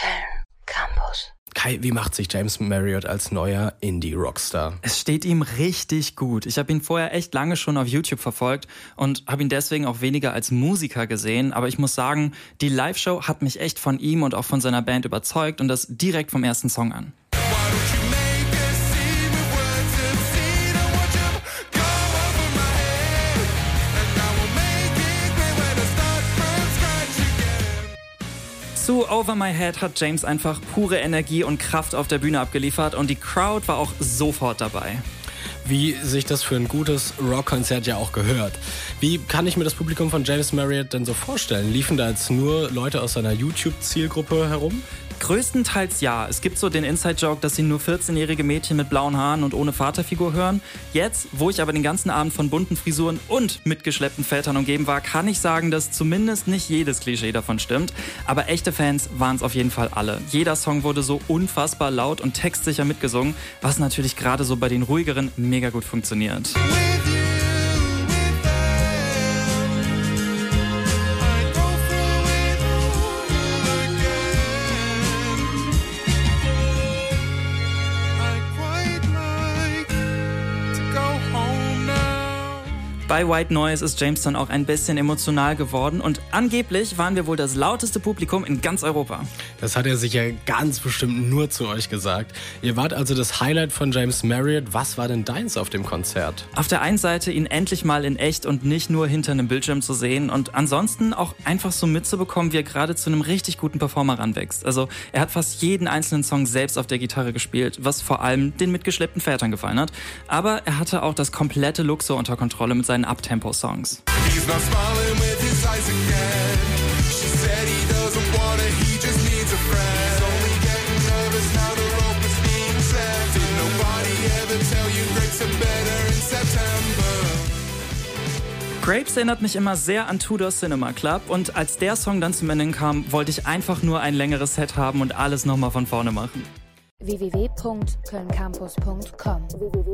Köln Campus. Kai, wie macht sich James Marriott als neuer Indie-Rockstar? Es steht ihm richtig gut. Ich habe ihn vorher echt lange schon auf YouTube verfolgt und habe ihn deswegen auch weniger als Musiker gesehen. Aber ich muss sagen, die Live-Show hat mich echt von ihm und auch von seiner Band überzeugt und das direkt vom ersten Song an. Zu Over My Head hat James einfach pure Energie und Kraft auf der Bühne abgeliefert und die Crowd war auch sofort dabei. Wie sich das für ein gutes Rockkonzert ja auch gehört. Wie kann ich mir das Publikum von James Marriott denn so vorstellen? Liefen da jetzt nur Leute aus seiner YouTube-Zielgruppe herum? Größtenteils ja. Es gibt so den Inside-Joke, dass sie nur 14-jährige Mädchen mit blauen Haaren und ohne Vaterfigur hören. Jetzt, wo ich aber den ganzen Abend von bunten Frisuren und mitgeschleppten Vätern umgeben war, kann ich sagen, dass zumindest nicht jedes Klischee davon stimmt. Aber echte Fans waren es auf jeden Fall alle. Jeder Song wurde so unfassbar laut und textsicher mitgesungen, was natürlich gerade so bei den ruhigeren mega gut funktioniert. Bei White Noise ist James dann auch ein bisschen emotional geworden und angeblich waren wir wohl das lauteste Publikum in ganz Europa. Das hat er sicher ganz bestimmt nur zu euch gesagt. Ihr wart also das Highlight von James Marriott. Was war denn deins auf dem Konzert? Auf der einen Seite ihn endlich mal in echt und nicht nur hinter einem Bildschirm zu sehen und ansonsten auch einfach so mitzubekommen, wie er gerade zu einem richtig guten Performer ranwächst. Also er hat fast jeden einzelnen Song selbst auf der Gitarre gespielt, was vor allem den mitgeschleppten Vätern gefallen hat. Aber er hatte auch das komplette Luxor unter Kontrolle mit seinen Uptempo-Songs. Grapes erinnert mich immer sehr an Tudor Cinema Club und als der Song dann zum Ende kam, wollte ich einfach nur ein längeres Set haben und alles nochmal von vorne machen. www.kölncampus.com www